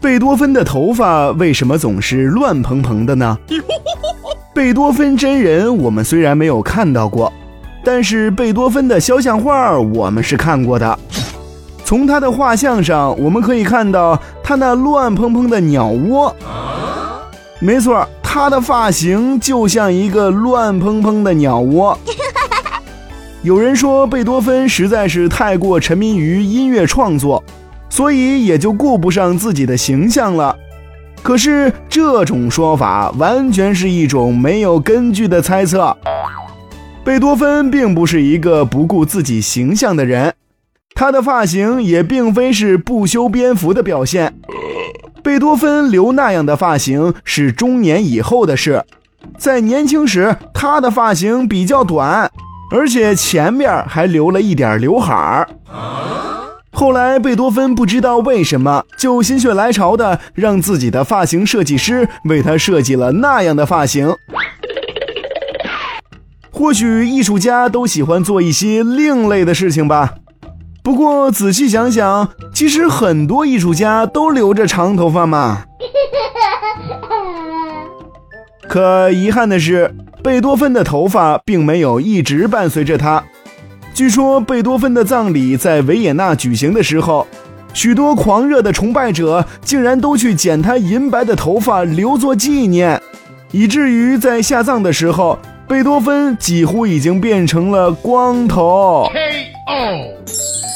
贝多芬的头发为什么总是乱蓬蓬的呢？贝多芬真人我们虽然没有看到过，但是贝多芬的肖像画我们是看过的。从他的画像上，我们可以看到他那乱蓬蓬的鸟窝。没错，他的发型就像一个乱蓬蓬的鸟窝。有人说贝多芬实在是太过沉迷于音乐创作。所以也就顾不上自己的形象了。可是这种说法完全是一种没有根据的猜测。贝多芬并不是一个不顾自己形象的人，他的发型也并非是不修边幅的表现。贝多芬留那样的发型是中年以后的事，在年轻时他的发型比较短，而且前面还留了一点刘海儿。后来，贝多芬不知道为什么就心血来潮的让自己的发型设计师为他设计了那样的发型。或许艺术家都喜欢做一些另类的事情吧。不过仔细想想，其实很多艺术家都留着长头发嘛。可遗憾的是，贝多芬的头发并没有一直伴随着他。据说贝多芬的葬礼在维也纳举行的时候，许多狂热的崇拜者竟然都去剪他银白的头发留作纪念，以至于在下葬的时候，贝多芬几乎已经变成了光头。K.O.